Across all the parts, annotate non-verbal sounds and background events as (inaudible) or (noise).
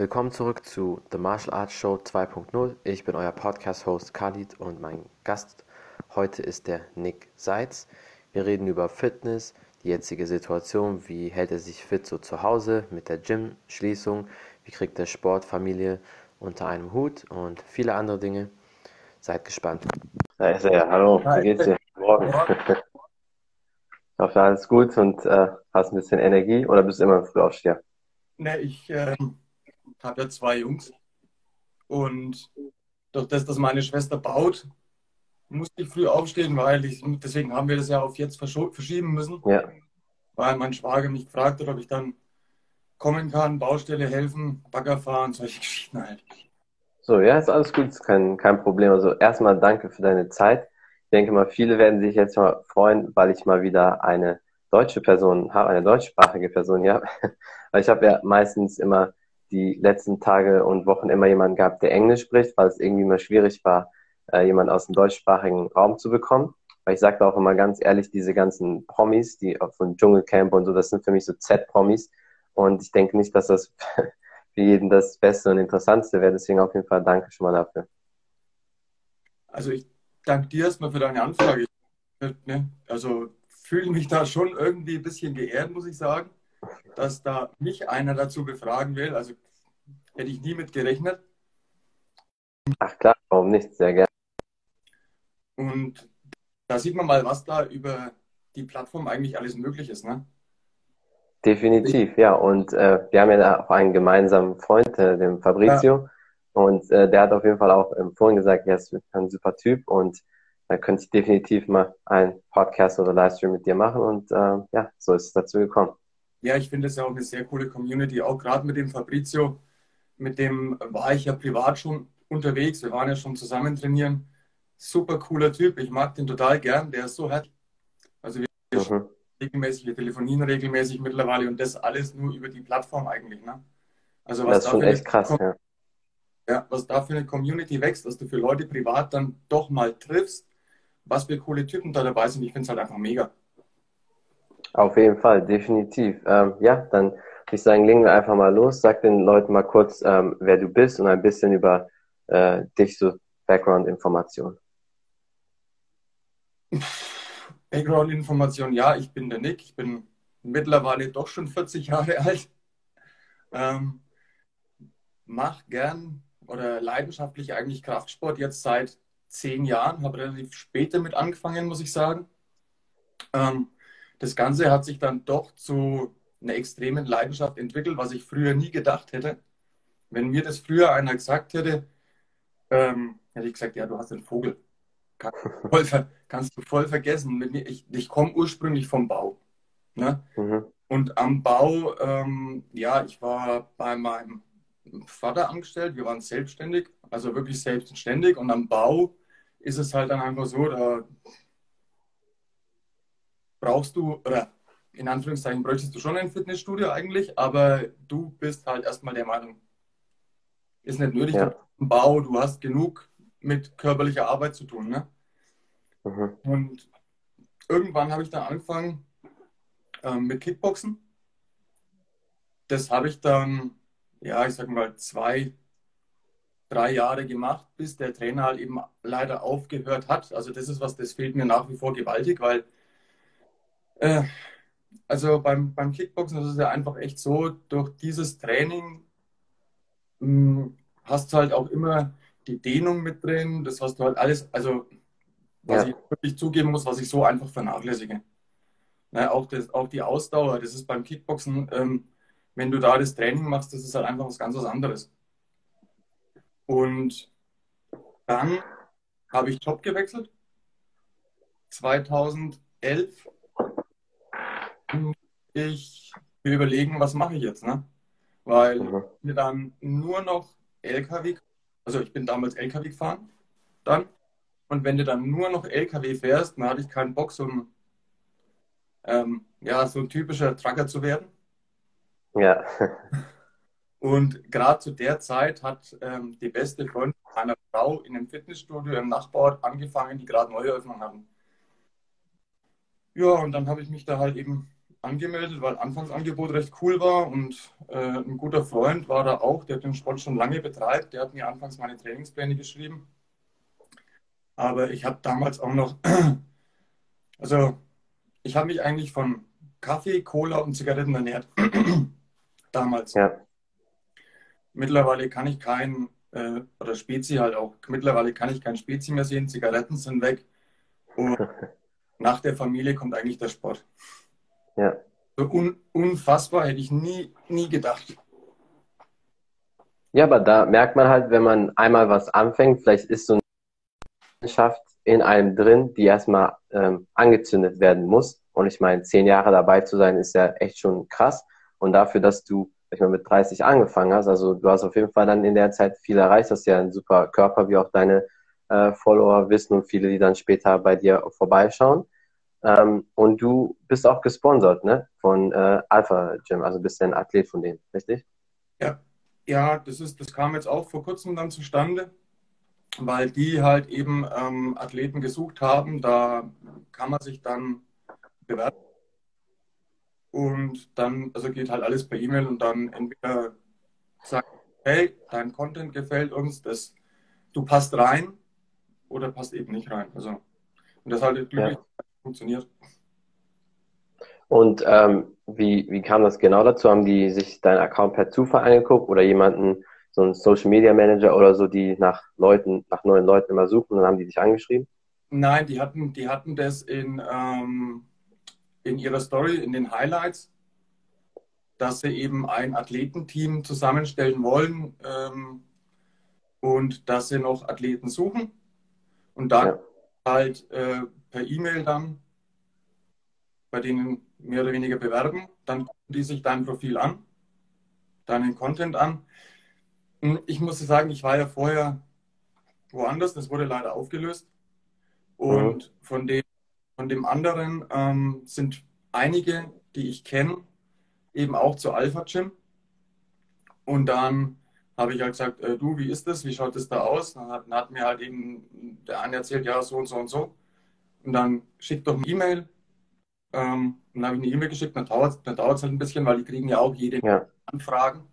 Willkommen zurück zu The Martial Arts Show 2.0. Ich bin euer Podcast-Host Khalid und mein Gast heute ist der Nick Seitz. Wir reden über Fitness, die jetzige Situation, wie hält er sich fit so zu Hause mit der Gym-Schließung, wie kriegt er Sport, Familie unter einem Hut und viele andere Dinge. Seid gespannt. Da ist er. Hallo, wie geht's dir? Morgen. (laughs) Ich hoffe, alles gut und äh, hast ein bisschen Energie oder bist du immer ein Frühaufsteher? Ne, ich äh, habe ja zwei Jungs und durch das, dass meine Schwester baut, musste ich früh aufstehen, weil ich, deswegen haben wir das ja auf jetzt verschieben müssen. Ja. Weil mein Schwager mich gefragt hat, ob ich dann kommen kann, Baustelle helfen, Bagger fahren, solche Geschichten halt. So, ja, ist alles gut, ist kein, kein Problem. Also erstmal danke für deine Zeit. Ich denke mal, viele werden sich jetzt mal freuen, weil ich mal wieder eine deutsche Person habe, eine deutschsprachige Person hier. (laughs) Weil ich habe ja meistens immer die letzten Tage und Wochen immer jemanden gehabt, der Englisch spricht, weil es irgendwie immer schwierig war, äh, jemanden aus dem deutschsprachigen Raum zu bekommen. Weil ich sage auch immer ganz ehrlich, diese ganzen Promis, die von Dschungelcamp und so, das sind für mich so Z-Promis. Und ich denke nicht, dass das (laughs) für jeden das Beste und Interessantste wäre. Deswegen auf jeden Fall danke schon mal dafür. Also ich danke dir erstmal für deine Anfrage. Ne? Also fühle mich da schon irgendwie ein bisschen geehrt, muss ich sagen, dass da mich einer dazu befragen will. Also hätte ich nie mit gerechnet. Ach klar, warum nicht? Sehr gerne. Und da sieht man mal, was da über die Plattform eigentlich alles möglich ist. Ne? Definitiv, ja. Und äh, wir haben ja auch einen gemeinsamen Freund, äh, den Fabrizio. Ja. Und äh, der hat auf jeden Fall auch ähm, vorhin gesagt, er ist ein super Typ und da könnte ich definitiv mal einen Podcast oder Livestream mit dir machen. Und äh, ja, so ist es dazu gekommen. Ja, ich finde es ja auch eine sehr coole Community, auch gerade mit dem Fabrizio. Mit dem war ich ja privat schon unterwegs. Wir waren ja schon zusammen trainieren. Super cooler Typ. Ich mag den total gern. Der ist so happy. Also wir mhm regelmäßig, wir telefonieren regelmäßig mittlerweile und das alles nur über die Plattform eigentlich. Ne? Also was das ist schon echt krass, ja. ja. Was da für eine Community wächst, dass du für Leute privat dann doch mal triffst, was für coole Typen da dabei sind. Ich finde es halt einfach mega. Auf jeden Fall, definitiv. Ähm, ja, dann würde ich sagen, legen wir einfach mal los. Sag den Leuten mal kurz, ähm, wer du bist und ein bisschen über äh, dich, so Background-Informationen. Background-Information, ja, ich bin der Nick, ich bin mittlerweile doch schon 40 Jahre (laughs) alt. Ähm, mach gern oder leidenschaftlich eigentlich Kraftsport jetzt seit zehn Jahren, habe relativ spät damit angefangen, muss ich sagen. Ähm, das Ganze hat sich dann doch zu einer extremen Leidenschaft entwickelt, was ich früher nie gedacht hätte. Wenn mir das früher einer gesagt hätte, ähm, hätte ich gesagt, ja, du hast einen Vogel. Kannst (laughs) du voll, kannst du voll vergessen. Ich, ich komme ursprünglich vom Bau. Ne? Mhm. Und am Bau, ähm, ja, ich war bei meinem Vater angestellt, wir waren selbstständig, also wirklich selbstständig. Und am Bau ist es halt dann einfach so, da brauchst du, oder in Anführungszeichen bräuchtest du schon ein Fitnessstudio eigentlich, aber du bist halt erstmal der Meinung, ist nicht nötig, ja. du Bau, du hast genug mit körperlicher Arbeit zu tun. Ne? Mhm. Und irgendwann habe ich dann angefangen ähm, mit Kickboxen. Das habe ich dann, ja, ich sag mal, zwei, drei Jahre gemacht, bis der Trainer halt eben leider aufgehört hat. Also das ist was, das fehlt mir nach wie vor gewaltig, weil äh, also beim, beim Kickboxen ist es ja einfach echt so, durch dieses Training mh, hm, hast du halt auch immer die Dehnung mit drin, das, was du halt alles, also was ja. ich wirklich zugeben muss, was ich so einfach vernachlässige. Ne, auch, das, auch die Ausdauer, das ist beim Kickboxen, ähm, wenn du da das Training machst, das ist halt einfach was ganz was anderes. Und dann habe ich Job gewechselt. 2011. Ich will überlegen, was mache ich jetzt, ne? Weil mhm. mir dann nur noch LKW also ich bin damals LKW gefahren dann. Und wenn du dann nur noch LKW fährst, dann hatte ich keinen Bock, so ein, ähm, ja, so ein typischer Trucker zu werden. Ja. (laughs) Und gerade zu der Zeit hat ähm, die beste Freundin meiner Frau in einem Fitnessstudio im Nachbarort angefangen, die gerade Neueröffnung hatten. Ja, und dann habe ich mich da halt eben angemeldet, weil Anfangsangebot recht cool war und äh, ein guter Freund war da auch, der den Sport schon lange betreibt. Der hat mir anfangs meine Trainingspläne geschrieben. Aber ich habe damals auch noch, (clears throat) also ich habe mich eigentlich von Kaffee, Cola und Zigaretten ernährt. (clears throat) damals. Ja. Mittlerweile kann ich kein, äh, oder Spezi halt auch, mittlerweile kann ich kein Spezi mehr sehen, Zigaretten sind weg. Und (laughs) nach der Familie kommt eigentlich der Sport. Ja. Un, unfassbar, hätte ich nie, nie gedacht. Ja, aber da merkt man halt, wenn man einmal was anfängt, vielleicht ist so eine Leidenschaft in einem drin, die erstmal ähm, angezündet werden muss. Und ich meine, zehn Jahre dabei zu sein, ist ja echt schon krass. Und dafür, dass du ich mal, mit 30 angefangen hast, also du hast auf jeden Fall dann in der Zeit viel erreicht, hast ja einen super Körper, wie auch deine äh, Follower wissen und viele, die dann später bei dir vorbeischauen. Ähm, und du bist auch gesponsert, ne? Von äh, Alpha Gym, also bist du ein Athlet von denen, richtig? Ja, ja, das ist, das kam jetzt auch vor kurzem dann zustande, weil die halt eben ähm, Athleten gesucht haben. Da kann man sich dann bewerben. Und dann, also geht halt alles per E-Mail und dann entweder sagt, hey, dein Content gefällt uns, das, du passt rein oder passt eben nicht rein. Also, und das halt glücklich ja funktioniert. Und ähm, wie, wie kam das genau dazu? Haben die sich deinen Account per Zufall angeguckt oder jemanden, so ein Social Media Manager oder so, die nach Leuten, nach neuen Leuten immer suchen und dann haben die dich angeschrieben? Nein, die hatten, die hatten das in, ähm, in ihrer Story, in den Highlights, dass sie eben ein Athletenteam zusammenstellen wollen ähm, und dass sie noch Athleten suchen. Und dann ja. halt äh, per E-Mail dann bei denen mehr oder weniger bewerben. Dann gucken die sich dein Profil an, deinen Content an. Hm, ich muss sagen, ich war ja vorher woanders, das wurde leider aufgelöst. Und mhm. von, dem, von dem anderen ähm, sind einige, die ich kenne, eben auch zu Alpha Gym. Und dann habe ich halt gesagt, äh, du, wie ist das? Wie schaut das da aus? Dann hat, dann hat, mir halt eben der eine erzählt, ja, so und so und so. Und dann schickt doch eine E-Mail. Ähm, dann habe ich eine E-Mail geschickt, dann dauert es dann halt ein bisschen, weil die kriegen ja auch jede ja. Anfragen.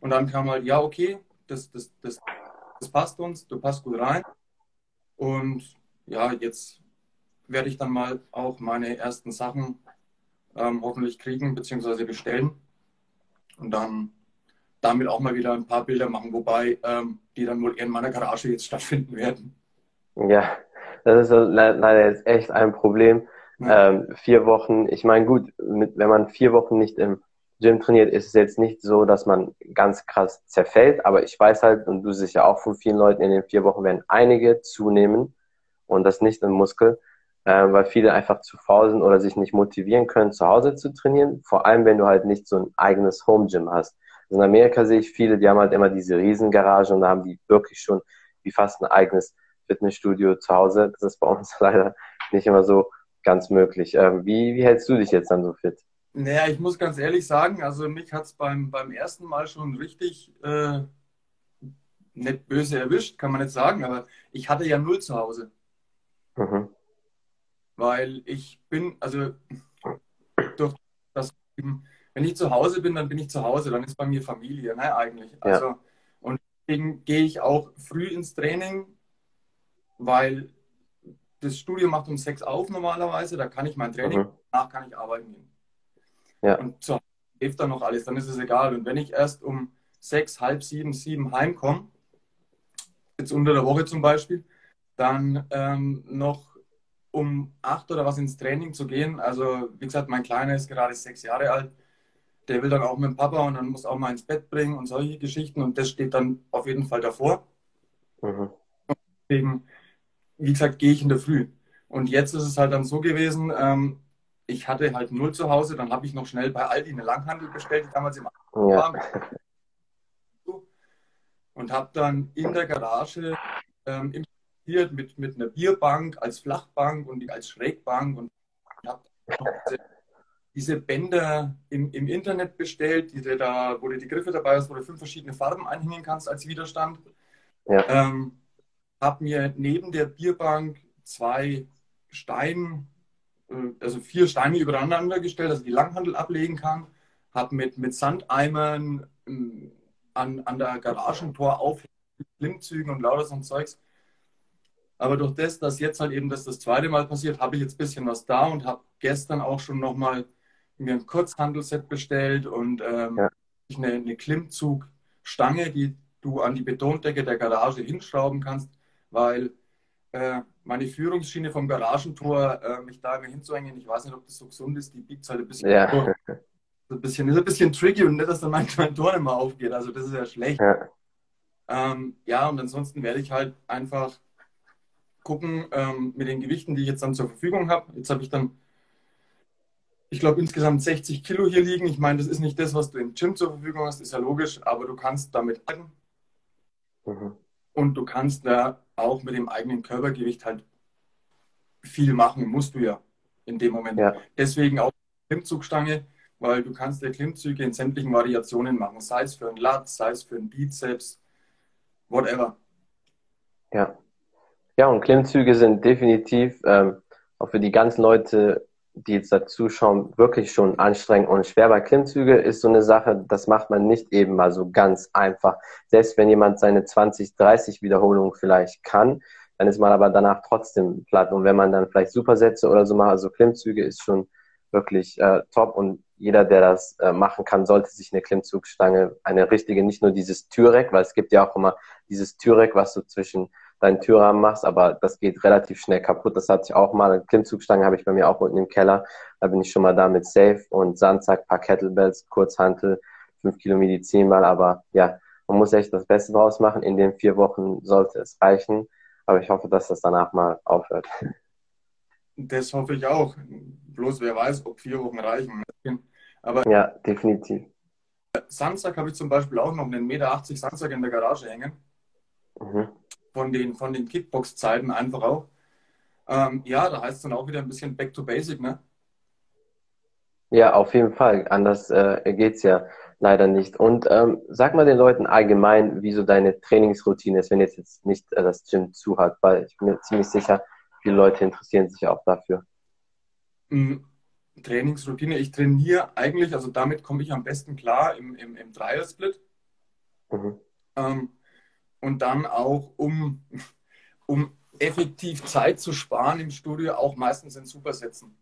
Und dann kam halt, ja, okay, das, das, das, das passt uns, du passt gut rein. Und ja, jetzt werde ich dann mal auch meine ersten Sachen ähm, hoffentlich kriegen bzw. bestellen. Und dann damit auch mal wieder ein paar Bilder machen, wobei ähm, die dann wohl eher in meiner Garage jetzt (laughs) stattfinden werden. Ja, das ist leider jetzt echt ein Problem. Ja. Ähm, vier Wochen, ich meine, gut, mit, wenn man vier Wochen nicht im Gym trainiert, ist es jetzt nicht so, dass man ganz krass zerfällt, aber ich weiß halt, und du siehst ja auch von vielen Leuten, in den vier Wochen werden einige zunehmen und das nicht im Muskel, äh, weil viele einfach zu faul sind oder sich nicht motivieren können, zu Hause zu trainieren, vor allem wenn du halt nicht so ein eigenes Home Gym hast. Also in Amerika sehe ich viele, die haben halt immer diese Riesengaragen und da haben die wirklich schon wie fast ein eigenes Fitnessstudio zu Hause. Das ist bei uns (laughs) leider nicht immer so ganz möglich. Ähm, wie, wie hältst du dich jetzt dann so fit? Naja, ich muss ganz ehrlich sagen, also mich hat es beim, beim ersten Mal schon richtig äh, nicht böse erwischt, kann man nicht sagen, aber ich hatte ja null zu Hause. Mhm. Weil ich bin, also durch das, wenn ich zu Hause bin, dann bin ich zu Hause, dann ist bei mir Familie, ne, eigentlich. Also, ja. und deswegen gehe ich auch früh ins Training, weil das Studio macht um sechs auf normalerweise, da kann ich mein Training, mhm. danach kann ich arbeiten gehen. Ja. Und zu Hause hilft dann noch alles, dann ist es egal. Und wenn ich erst um sechs, halb sieben, sieben heimkomme, jetzt unter der Woche zum Beispiel, dann ähm, noch um acht oder was ins Training zu gehen. Also wie gesagt, mein Kleiner ist gerade sechs Jahre alt. Der will dann auch mit dem Papa und dann muss auch mal ins Bett bringen und solche Geschichten. Und das steht dann auf jeden Fall davor. Mhm. Deswegen wie gesagt, gehe ich in der Früh. Und jetzt ist es halt dann so gewesen, ähm, ich hatte halt null zu Hause, dann habe ich noch schnell bei Aldi eine Langhandel bestellt, die damals im Anfang ja. war. Und habe dann in der Garage ähm, investiert mit, mit einer Bierbank als Flachbank und als Schrägbank und habe diese, diese, Bänder im, im Internet bestellt, diese da, wo du die Griffe dabei hast, wo du fünf verschiedene Farben einhängen kannst als Widerstand. Ja. Ähm, habe mir neben der Bierbank zwei Steinplatten äh, also vier Steine übereinander gestellt, dass ich die Langhandel ablegen kann. Habe mit, mit Sandeimern ähm, an, an der Garagentor auf Klimmzügen und lauter so ein Zeugs. Aber durch das, dass jetzt halt eben das das zweite Mal passiert, habe ich jetzt ein bisschen was da und habe gestern auch schon nochmal mir ein Kurzhandelset bestellt und ähm, ja. eine, eine Klimmzugstange, die du an die Betondecke der Garage hinschrauben kannst, weil äh, meine Führungsschiene vom Garagentor, äh, mich da hinzuhängen, ich weiß nicht, ob das so gesund ist, die biegt halt ein bisschen. Ja. ein bisschen, ist ein bisschen tricky und nicht, dass dann mein, mein Tor nicht mehr aufgeht. Also das ist ja schlecht. Ja, ähm, ja und ansonsten werde ich halt einfach gucken ähm, mit den Gewichten, die ich jetzt dann zur Verfügung habe. Jetzt habe ich dann, ich glaube, insgesamt 60 Kilo hier liegen. Ich meine, das ist nicht das, was du im Gym zur Verfügung hast, ist ja logisch, aber du kannst damit mhm. Und du kannst da auch mit dem eigenen Körpergewicht halt viel machen, musst du ja in dem Moment. Ja. Deswegen auch Klimmzugstange, weil du kannst ja Klimmzüge in sämtlichen Variationen machen, sei es für einen Lat, sei es für einen Bizeps, whatever. Ja. Ja, und Klimmzüge sind definitiv ähm, auch für die ganzen Leute, die jetzt da zuschauen, wirklich schon anstrengend und schwer. Bei Klimmzüge ist so eine Sache, das macht man nicht eben mal so ganz einfach. Selbst wenn jemand seine 20, 30 Wiederholungen vielleicht kann, dann ist man aber danach trotzdem platt. Und wenn man dann vielleicht Supersätze oder so macht, also Klimmzüge ist schon wirklich äh, top. Und jeder, der das äh, machen kann, sollte sich eine Klimmzugstange, eine richtige, nicht nur dieses Türeck, weil es gibt ja auch immer dieses Türeck, was du zwischen deinen Türrahmen machst, aber das geht relativ schnell kaputt. Das hatte ich auch mal. Eine Klimmzugstange habe ich bei mir auch unten im Keller. Da bin ich schon mal damit safe und Sandsack, paar Kettlebells, Kurzhantel, fünf Kilo Medizinball. Aber ja, man muss echt das Beste draus machen. In den vier Wochen sollte es reichen. Aber ich hoffe, dass das danach mal aufhört. Das hoffe ich auch. Bloß wer weiß, ob vier Wochen reichen. Aber ja, definitiv. Sandsack habe ich zum Beispiel auch noch einen Meter 80 Sandsack in der Garage hängen. Mhm. Von den, von den Kickbox-Zeiten einfach auch. Ähm, ja, da heißt es dann auch wieder ein bisschen back to basic, ne? Ja, auf jeden Fall. Anders äh, geht es ja leider nicht. Und ähm, sag mal den Leuten allgemein, wie so deine Trainingsroutine ist, wenn jetzt, jetzt nicht äh, das Gym zu hat, weil ich bin mir ziemlich sicher, viele Leute interessieren sich auch dafür. Mhm. Trainingsroutine. Ich trainiere eigentlich, also damit komme ich am besten klar im, im, im Dreier-Split. Mhm. Ähm, und dann auch, um, um effektiv Zeit zu sparen im Studio, auch meistens in Supersätzen.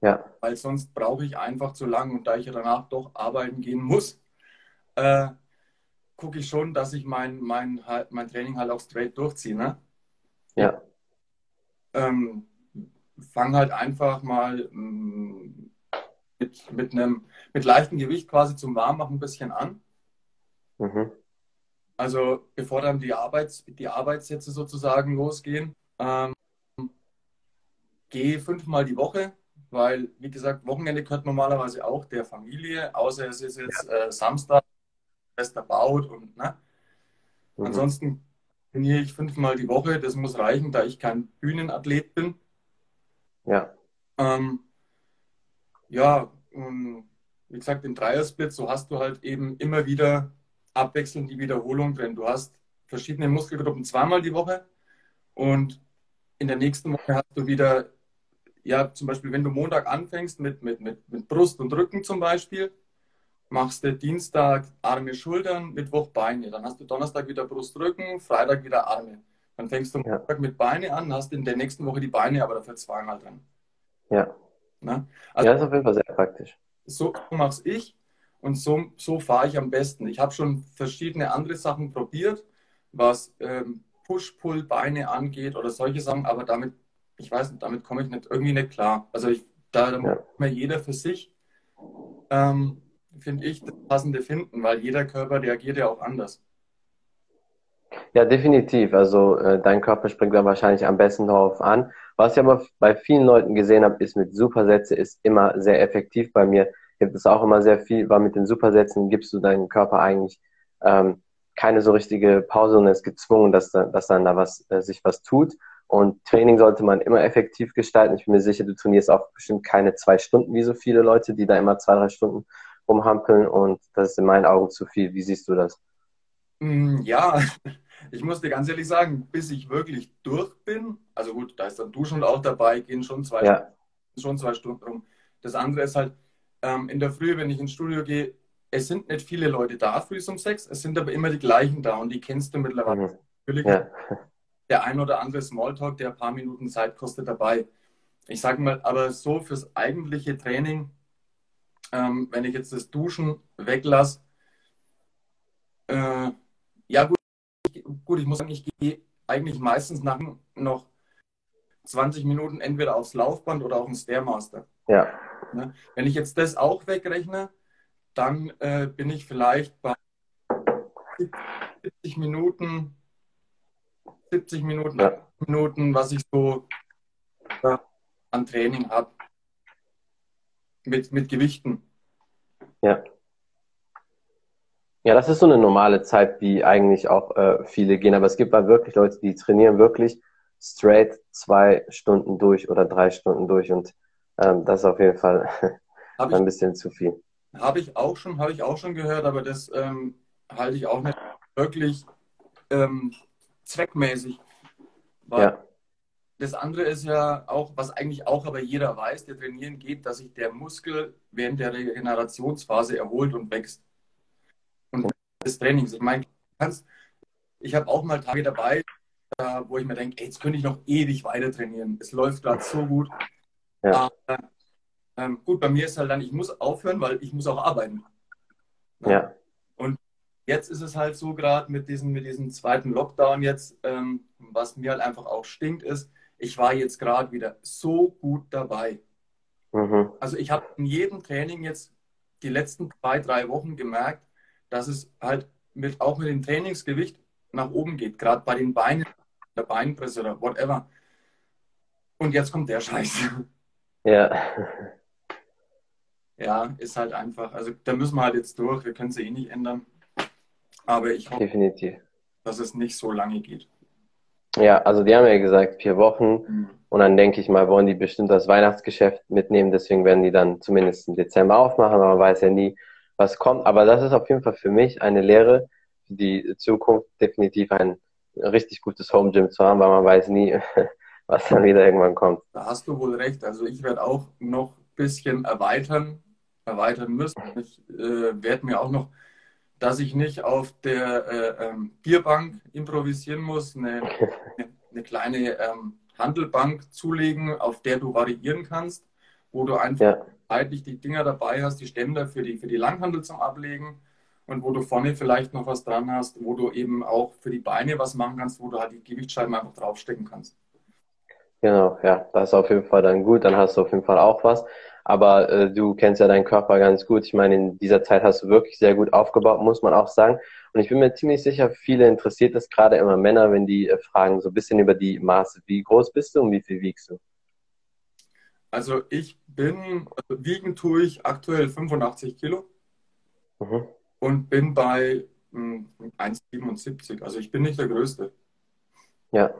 Ja. Weil sonst brauche ich einfach zu lang und da ich ja danach doch arbeiten gehen muss, äh, gucke ich schon, dass ich mein, mein, halt, mein Training halt auch straight durchziehe. Ne? Ja. Ähm, fang halt einfach mal mm, mit, mit einem mit leichtem Gewicht quasi zum Warmmachen ein bisschen an. Mhm. Also bevor dann die, Arbeits, die Arbeitssätze sozusagen losgehen, ähm, gehe fünfmal die Woche, weil, wie gesagt, Wochenende gehört normalerweise auch der Familie, außer es ist jetzt ja. äh, Samstag, Schwester baut und ne? Mhm. Ansonsten trainiere ich fünfmal die Woche, das muss reichen, da ich kein Bühnenathlet bin. Ja. Ähm, ja, und wie gesagt, im Dreiersplit, so hast du halt eben immer wieder abwechselnd die Wiederholung drin. Du hast verschiedene Muskelgruppen zweimal die Woche und in der nächsten Woche hast du wieder, ja, zum Beispiel, wenn du Montag anfängst mit, mit, mit, mit Brust und Rücken zum Beispiel, machst du Dienstag Arme, Schultern, Mittwoch Beine. Dann hast du Donnerstag wieder Brust, Rücken, Freitag wieder Arme. Dann fängst du Montag mit Beine an, hast in der nächsten Woche die Beine aber dafür zweimal dran. Ja. Na? Also, ja, ist auf jeden Fall sehr praktisch. So mache ich und so, so fahre ich am besten. Ich habe schon verschiedene andere Sachen probiert, was ähm, Push-Pull-Beine angeht oder solche Sachen, aber damit, ich weiß nicht, damit komme ich nicht, irgendwie nicht klar. Also ich, da, da ja. muss jeder für sich, ähm, finde ich, das Passende finden, weil jeder Körper reagiert ja auch anders. Ja, definitiv. Also äh, dein Körper springt dann wahrscheinlich am besten darauf an. Was ich aber bei vielen Leuten gesehen habe, ist mit Supersätze ist immer sehr effektiv. Bei mir gibt es auch immer sehr viel, weil mit den Supersätzen gibst du deinem Körper eigentlich ähm, keine so richtige Pause und es ist gezwungen, dass, dass dann da was äh, sich was tut. Und Training sollte man immer effektiv gestalten. Ich bin mir sicher, du trainierst auch bestimmt keine zwei Stunden wie so viele Leute, die da immer zwei, drei Stunden rumhampeln und das ist in meinen Augen zu viel. Wie siehst du das? Mm, ja, (laughs) ich muss dir ganz ehrlich sagen, bis ich wirklich durch bin, also gut, da ist dann Duschen auch dabei, gehen schon zwei ja. schon zwei Stunden rum. Das andere ist halt, ähm, in der Früh, wenn ich ins Studio gehe, es sind nicht viele Leute da früh um sechs, es sind aber immer die gleichen da und die kennst du mittlerweile. Mhm. Natürlich ja. der ein oder andere Smalltalk, der ein paar Minuten Zeit kostet, dabei. Ich sage mal, aber so fürs eigentliche Training, ähm, wenn ich jetzt das Duschen weglasse, äh, ja gut, gut, ich muss sagen, ich gehe eigentlich meistens nach noch 20 Minuten entweder aufs Laufband oder auf den Stairmaster. Ja. Ne? Wenn ich jetzt das auch wegrechne, dann äh, bin ich vielleicht bei 70 Minuten, 70 Minuten, ja. Minuten, was ich so äh, an Training habe. Mit, mit Gewichten. Ja. Ja, das ist so eine normale Zeit, wie eigentlich auch äh, viele gehen. Aber es gibt halt wirklich Leute, die trainieren wirklich straight zwei Stunden durch oder drei Stunden durch. Und ähm, das ist auf jeden Fall (laughs) ein bisschen zu viel. Habe ich auch schon, habe ich auch schon gehört, aber das ähm, halte ich auch nicht wirklich ähm, zweckmäßig. ja. Das andere ist ja auch, was eigentlich auch aber jeder weiß, der trainieren geht, dass sich der Muskel während der Regenerationsphase erholt und wächst. Und des Trainings. Ich meine, ich habe auch mal Tage dabei, wo ich mir denke, jetzt könnte ich noch ewig weiter trainieren. Es läuft gerade so gut. Ja. Aber, ähm, gut, bei mir ist halt dann, ich muss aufhören, weil ich muss auch arbeiten. Ja. Und jetzt ist es halt so gerade mit diesem, mit diesem zweiten Lockdown jetzt, ähm, was mir halt einfach auch stinkt, ist, ich war jetzt gerade wieder so gut dabei. Mhm. Also ich habe in jedem Training jetzt die letzten zwei, drei Wochen gemerkt, dass es halt mit, auch mit dem Trainingsgewicht nach oben geht, gerade bei den Beinen, der Beinpresse oder whatever. Und jetzt kommt der Scheiß. Ja. Ja, ist halt einfach. Also da müssen wir halt jetzt durch. Wir können es eh nicht ändern. Aber ich hoffe, Definitiv. dass es nicht so lange geht. Ja, also die haben ja gesagt, vier Wochen. Mhm. Und dann denke ich mal, wollen die bestimmt das Weihnachtsgeschäft mitnehmen. Deswegen werden die dann zumindest im Dezember aufmachen. Aber man weiß ja nie, was kommt. Aber das ist auf jeden Fall für mich eine Lehre für die Zukunft, definitiv ein richtig gutes Home Gym zu haben, weil man weiß nie, (laughs) was dann wieder irgendwann kommt. Da hast du wohl recht. Also ich werde auch noch ein bisschen erweitern, erweitern müssen. Ich äh, werde mir auch noch, dass ich nicht auf der äh, ähm, Bierbank improvisieren muss, (laughs) eine, eine kleine ähm, Handelbank zulegen, auf der du variieren kannst, wo du einfach ja. zeitlich die Dinger dabei hast, die Ständer für die, für die Langhandel zum Ablegen und wo du vorne vielleicht noch was dran hast, wo du eben auch für die Beine was machen kannst, wo du halt die Gewichtsscheiben einfach draufstecken kannst. Genau, ja, das ist auf jeden Fall dann gut, dann hast du auf jeden Fall auch was. Aber äh, du kennst ja deinen Körper ganz gut. Ich meine, in dieser Zeit hast du wirklich sehr gut aufgebaut, muss man auch sagen. Und ich bin mir ziemlich sicher, viele interessiert es gerade immer Männer, wenn die äh, fragen so ein bisschen über die Maße. Wie groß bist du und wie viel wiegst du? Also ich bin, also wiegen tue ich aktuell 85 Kilo mhm. und bin bei 1,77. Hm, also ich bin nicht der Größte. Ja,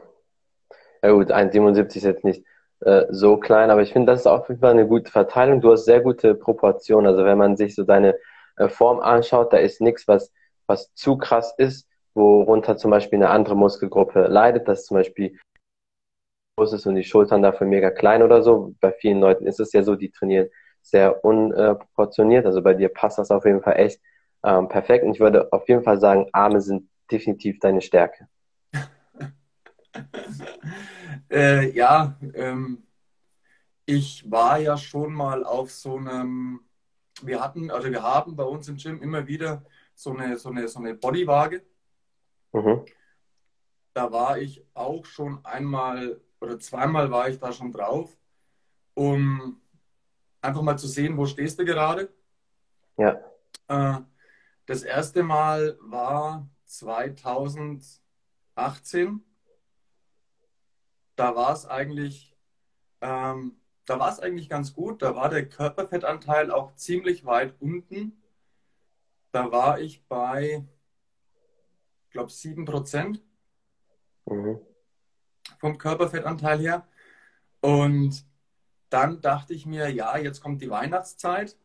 ja gut, 1,77 ist jetzt nicht äh, so klein, aber ich finde, das ist auf jeden Fall eine gute Verteilung. Du hast sehr gute Proportionen. Also wenn man sich so deine äh, Form anschaut, da ist nichts, was, was zu krass ist, worunter zum Beispiel eine andere Muskelgruppe leidet, dass zum Beispiel groß ist und die Schultern dafür mega klein oder so. Bei vielen Leuten ist es ja so, die trainieren sehr unproportioniert. Also bei dir passt das auf jeden Fall echt ähm, perfekt. Und ich würde auf jeden Fall sagen, Arme sind definitiv deine Stärke. Äh, ja, ähm, ich war ja schon mal auf so einem, wir hatten, also wir haben bei uns im Gym immer wieder so eine, so eine, so eine Bodywaage. Mhm. Da war ich auch schon einmal oder zweimal war ich da schon drauf, um einfach mal zu sehen, wo stehst du gerade. Ja. Äh, das erste Mal war 2018 da war es eigentlich, ähm, da war es eigentlich ganz gut. Da war der Körperfettanteil auch ziemlich weit unten. Da war ich bei, ich glaube, 7% mhm. vom Körperfettanteil her. Und dann dachte ich mir, ja, jetzt kommt die Weihnachtszeit.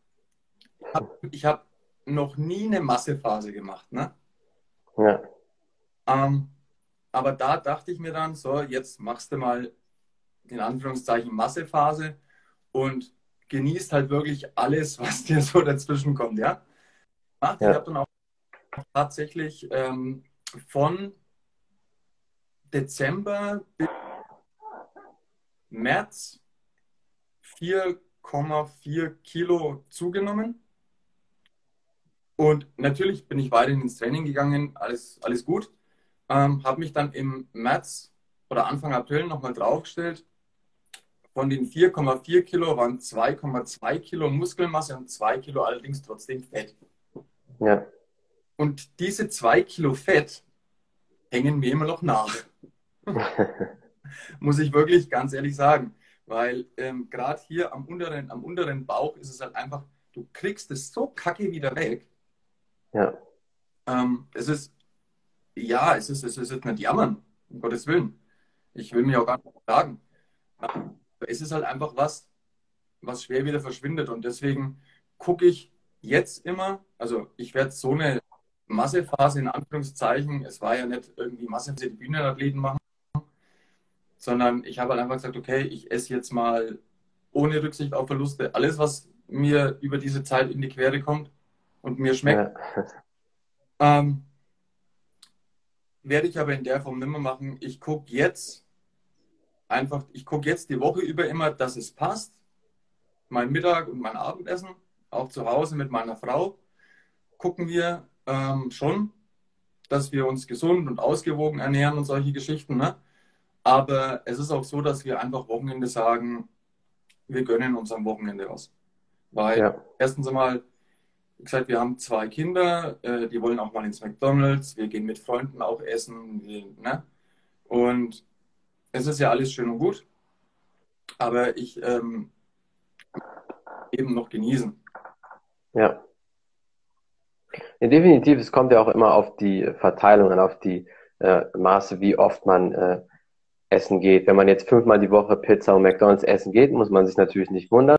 Ich habe noch nie eine Massephase gemacht. Ne? Ja. Ähm, aber da dachte ich mir dann, so, jetzt machst du mal in Anführungszeichen Massephase. und genießt halt wirklich alles, (laughs) was dir so dazwischen kommt, ja. ja. Ich habe dann auch tatsächlich ähm, von Dezember bis März 4,4 Kilo zugenommen. Und natürlich bin ich weiterhin ins Training gegangen, alles, alles gut. Ähm, habe mich dann im März oder Anfang April nochmal draufgestellt. Von den 4,4 Kilo waren 2,2 Kilo Muskelmasse und 2 Kilo allerdings trotzdem Fett. Ja. Und diese 2 Kilo Fett hängen mir immer noch nach. (laughs) Muss ich wirklich ganz ehrlich sagen. Weil ähm, gerade hier am unteren, am unteren Bauch ist es halt einfach, du kriegst es so kacke wieder weg. Ja. Ähm, es ist, ja, es ist, es ist nicht jammern, um Gottes Willen. Ich will mich auch gar nicht sagen. Es ist halt einfach was, was schwer wieder verschwindet. Und deswegen gucke ich jetzt immer, also ich werde so eine Massephase in Anführungszeichen, es war ja nicht irgendwie Massephase, die Bühnenathleten machen, sondern ich habe halt einfach gesagt, okay, ich esse jetzt mal ohne Rücksicht auf Verluste alles, was mir über diese Zeit in die Quere kommt und mir schmeckt. Ja. Ähm, werde ich aber in der Form nimmer machen. Ich gucke jetzt einfach, ich gucke jetzt die Woche über immer, dass es passt. Mein Mittag und mein Abendessen, auch zu Hause mit meiner Frau, gucken wir ähm, schon, dass wir uns gesund und ausgewogen ernähren und solche Geschichten. Ne? Aber es ist auch so, dass wir einfach Wochenende sagen, wir gönnen uns am Wochenende was. Weil ja. erstens einmal, wie gesagt, wir haben zwei Kinder, äh, die wollen auch mal ins McDonalds, wir gehen mit Freunden auch essen. Wir, ne? Und es ist ja alles schön und gut, aber ich ähm, eben noch genießen. Ja. ja. Definitiv, es kommt ja auch immer auf die Verteilung und auf die äh, Maße, wie oft man äh, essen geht. Wenn man jetzt fünfmal die Woche Pizza und McDonalds essen geht, muss man sich natürlich nicht wundern.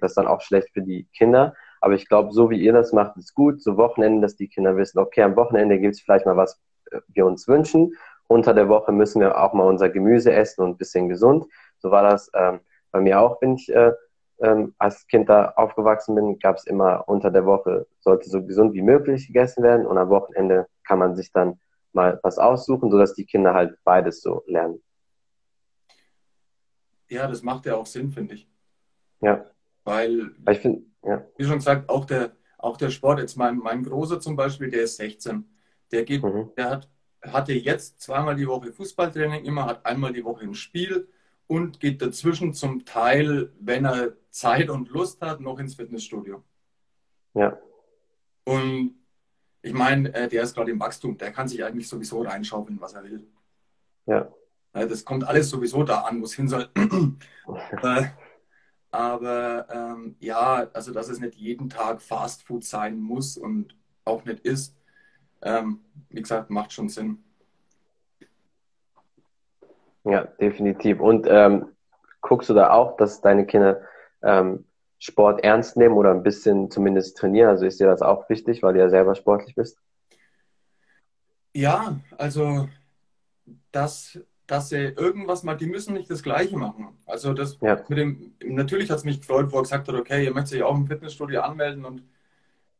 Das ist dann auch schlecht für die Kinder. Aber ich glaube, so wie ihr das macht, ist gut. So Wochenende, dass die Kinder wissen, okay, am Wochenende gibt es vielleicht mal was äh, wir uns wünschen. Unter der Woche müssen wir auch mal unser Gemüse essen und ein bisschen gesund. So war das ähm, bei mir auch, wenn ich äh, ähm, als Kind da aufgewachsen bin, gab es immer unter der Woche, sollte so gesund wie möglich gegessen werden und am Wochenende kann man sich dann mal was aussuchen, sodass die Kinder halt beides so lernen. Ja, das macht ja auch Sinn, finde ich. Ja. Weil, ich finde, ja. wie schon gesagt, auch der, auch der Sport, jetzt mein, mein Großer zum Beispiel, der ist 16. Der geht, mhm. der hat, hatte jetzt zweimal die Woche Fußballtraining, immer hat einmal die Woche ein Spiel und geht dazwischen zum Teil, wenn er Zeit und Lust hat, noch ins Fitnessstudio. Ja. Und ich meine, äh, der ist gerade im Wachstum, der kann sich eigentlich sowieso reinschaufeln, was er will. Ja. Das kommt alles sowieso da an, wo es hin soll. (laughs) Aber ähm, ja, also dass es nicht jeden Tag Fast Food sein muss und auch nicht ist, ähm, wie gesagt, macht schon Sinn. Ja, definitiv. Und ähm, guckst du da auch, dass deine Kinder ähm, Sport ernst nehmen oder ein bisschen zumindest trainieren? Also ist dir das auch wichtig, weil du ja selber sportlich bist? Ja, also das dass sie irgendwas mal, die müssen nicht das Gleiche machen. Also das ja. mit dem, natürlich hat es mich gefreut, wo er gesagt hat, okay, ihr möchtet sich auch im Fitnessstudio anmelden und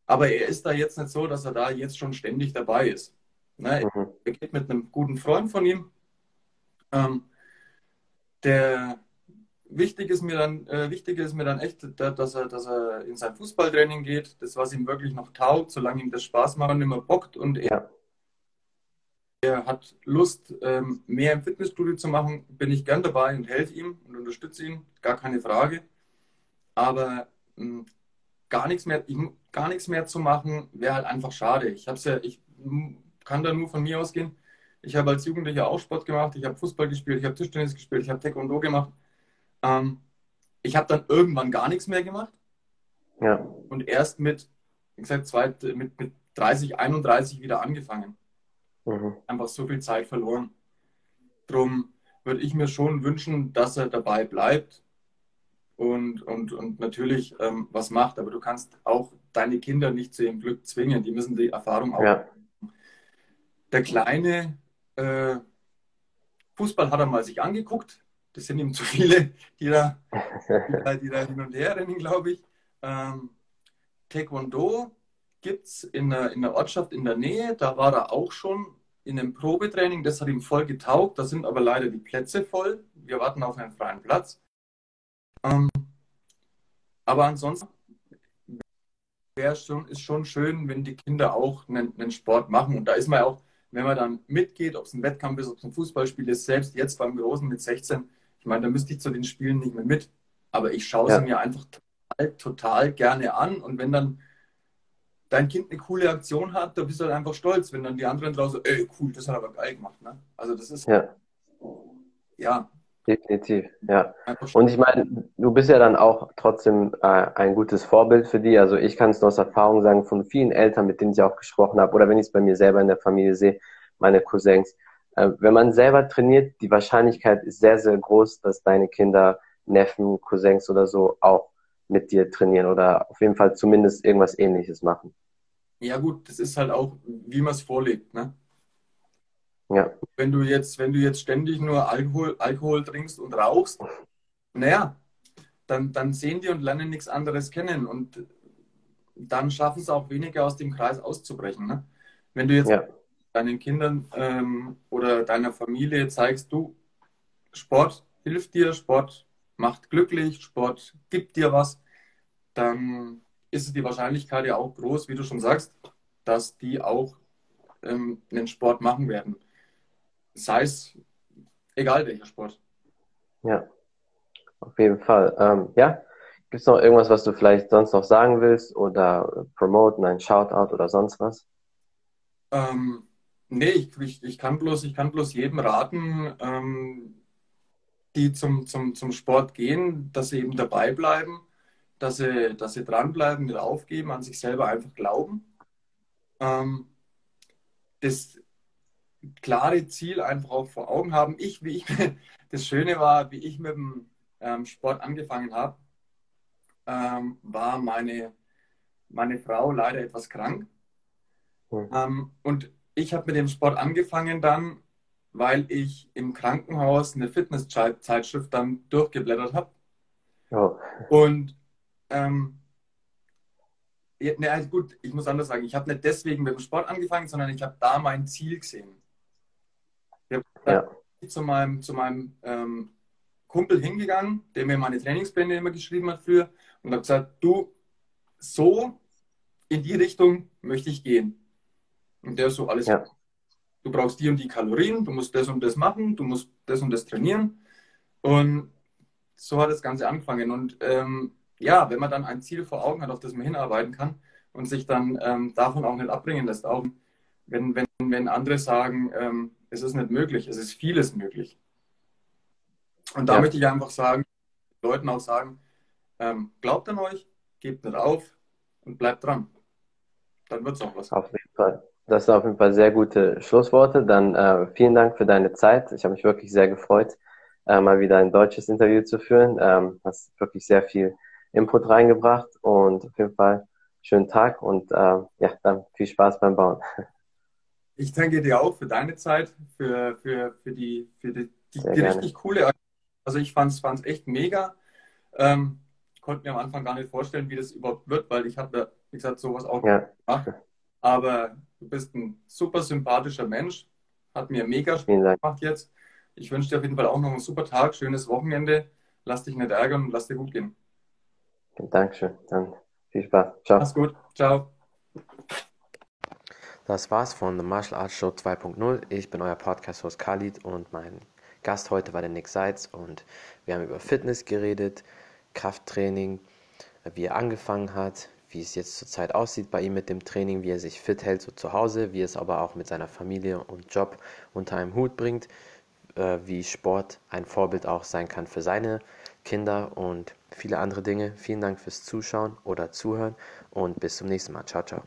aber er ist da jetzt nicht so, dass er da jetzt schon ständig dabei ist. Ne? Mhm. Er geht mit einem guten Freund von ihm. Ähm, der wichtig ist mir dann, äh, wichtig ist mir dann echt, dass er, dass er in sein Fußballtraining geht, das was ihm wirklich noch taugt, solange ihm das Spaß macht und immer bockt und er ja er hat Lust, ähm, mehr im Fitnessstudio zu machen, bin ich gern dabei und helfe ihm und unterstütze ihn, gar keine Frage. Aber ähm, gar nichts mehr, gar nichts mehr zu machen, wäre halt einfach schade. Ich hab's ja, ich kann da nur von mir ausgehen. Ich habe als Jugendlicher auch Sport gemacht, ich habe Fußball gespielt, ich habe Tischtennis gespielt, ich habe Taekwondo gemacht. Ähm, ich habe dann irgendwann gar nichts mehr gemacht. Ja. Und erst mit, wie gesagt, zwei, mit, mit 30, 31 wieder angefangen. Mhm. Einfach so viel Zeit verloren. Darum würde ich mir schon wünschen, dass er dabei bleibt und, und, und natürlich ähm, was macht. Aber du kannst auch deine Kinder nicht zu ihrem Glück zwingen. Die müssen die Erfahrung auch. Ja. Der kleine äh, Fußball hat er mal sich angeguckt. Das sind ihm zu viele, die da, (laughs) die da, die da hin und her rennen, glaube ich. Ähm, Taekwondo gibt es in der, in der Ortschaft in der Nähe. Da war er auch schon in einem Probetraining. Das hat ihm voll getaugt. Da sind aber leider die Plätze voll. Wir warten auf einen freien Platz. Ähm, aber ansonsten wäre schon, ist schon schön, wenn die Kinder auch einen, einen Sport machen. Und da ist man auch, wenn man dann mitgeht, ob es ein Wettkampf ist, ob es ein Fußballspiel ist, selbst jetzt beim Großen mit 16, ich meine, da müsste ich zu den Spielen nicht mehr mit. Aber ich schaue ja. sie mir einfach total, total gerne an. Und wenn dann dein Kind eine coole Aktion hat, da bist du halt einfach stolz, wenn dann die anderen draußen, ey, cool, das hat aber geil gemacht. Ne? Also das ist ja. ja, Definitiv, ja. Und ich meine, du bist ja dann auch trotzdem äh, ein gutes Vorbild für die. Also ich kann es nur aus Erfahrung sagen, von vielen Eltern, mit denen ich auch gesprochen habe, oder wenn ich es bei mir selber in der Familie sehe, meine Cousins. Äh, wenn man selber trainiert, die Wahrscheinlichkeit ist sehr, sehr groß, dass deine Kinder, Neffen, Cousins oder so auch mit dir trainieren oder auf jeden Fall zumindest irgendwas ähnliches machen. Ja gut, das ist halt auch, wie man es vorlebt, ne? Ja. Wenn du jetzt, wenn du jetzt ständig nur Alkohol, Alkohol trinkst und rauchst, naja, dann, dann sehen die und lernen nichts anderes kennen und dann schaffen es auch weniger aus dem Kreis auszubrechen. Ne? Wenn du jetzt ja. deinen Kindern ähm, oder deiner Familie zeigst, du, Sport hilft dir, Sport macht glücklich, Sport gibt dir was, dann ist die Wahrscheinlichkeit ja auch groß, wie du schon sagst, dass die auch ähm, einen Sport machen werden sei es egal welcher Sport. Ja, auf jeden Fall. Ähm, ja, gibt es noch irgendwas, was du vielleicht sonst noch sagen willst oder promoten, ein Shoutout oder sonst was? Ähm, nee, ich, ich, ich, kann bloß, ich kann bloß jedem raten, ähm, die zum, zum, zum Sport gehen, dass sie eben dabei bleiben, dass sie, dass sie dranbleiben, nicht aufgeben, an sich selber einfach glauben. Ähm, das, klare Ziel einfach auch vor Augen haben. Ich, wie ich, (laughs) das Schöne war, wie ich mit dem ähm, Sport angefangen habe, ähm, war meine, meine Frau leider etwas krank. Mhm. Und ich habe mit dem Sport angefangen dann, weil ich im Krankenhaus eine Fitnesszeitschrift dann durchgeblättert habe. Oh. Und ähm, ja, ne, gut, ich muss anders sagen, ich habe nicht deswegen mit dem Sport angefangen, sondern ich habe da mein Ziel gesehen. Ich ja. zu meinem, zu meinem ähm, Kumpel hingegangen, der mir meine Trainingspläne immer geschrieben hat früher und habe gesagt, du, so in die Richtung möchte ich gehen. Und der ist so, alles ja. Du brauchst die und die Kalorien, du musst das und das machen, du musst das und das trainieren. Und so hat das Ganze angefangen. Und ähm, ja, wenn man dann ein Ziel vor Augen hat, auf das man hinarbeiten kann und sich dann ähm, davon auch nicht abbringen lässt, auch wenn, wenn, wenn andere sagen, ähm, es ist nicht möglich, es ist vieles möglich. Und da ja. möchte ich einfach sagen, Leuten auch sagen, ähm, glaubt an euch, gebt nicht auf und bleibt dran. Dann wird es auch was. Auf jeden Fall. Das sind auf jeden Fall sehr gute Schlussworte. Dann äh, vielen Dank für deine Zeit. Ich habe mich wirklich sehr gefreut, äh, mal wieder ein deutsches Interview zu führen. Ähm, hast wirklich sehr viel Input reingebracht und auf jeden Fall schönen Tag und äh, ja, dann viel Spaß beim Bauen. (laughs) Ich danke dir auch für deine Zeit, für, für, für die, für die, die, die richtig coole. Also ich fand es echt mega. Ähm, konnte mir am Anfang gar nicht vorstellen, wie das überhaupt wird, weil ich habe, wie gesagt, sowas auch ja. gemacht. Aber du bist ein super sympathischer Mensch. Hat mir mega Spaß gemacht jetzt. Ich wünsche dir auf jeden Fall auch noch einen super Tag, schönes Wochenende. Lass dich nicht ärgern und lass dir gut gehen. Dankeschön. Dann viel Spaß. Ciao. Mach's gut. Ciao. Das war's von The Martial Arts Show 2.0. Ich bin euer Podcast-Host Khalid und mein Gast heute war der Nick Seitz und wir haben über Fitness geredet, Krafttraining, wie er angefangen hat, wie es jetzt zurzeit aussieht bei ihm mit dem Training, wie er sich fit hält so zu Hause, wie es aber auch mit seiner Familie und Job unter einem Hut bringt, äh, wie Sport ein Vorbild auch sein kann für seine Kinder und viele andere Dinge. Vielen Dank fürs Zuschauen oder Zuhören und bis zum nächsten Mal. Ciao, ciao.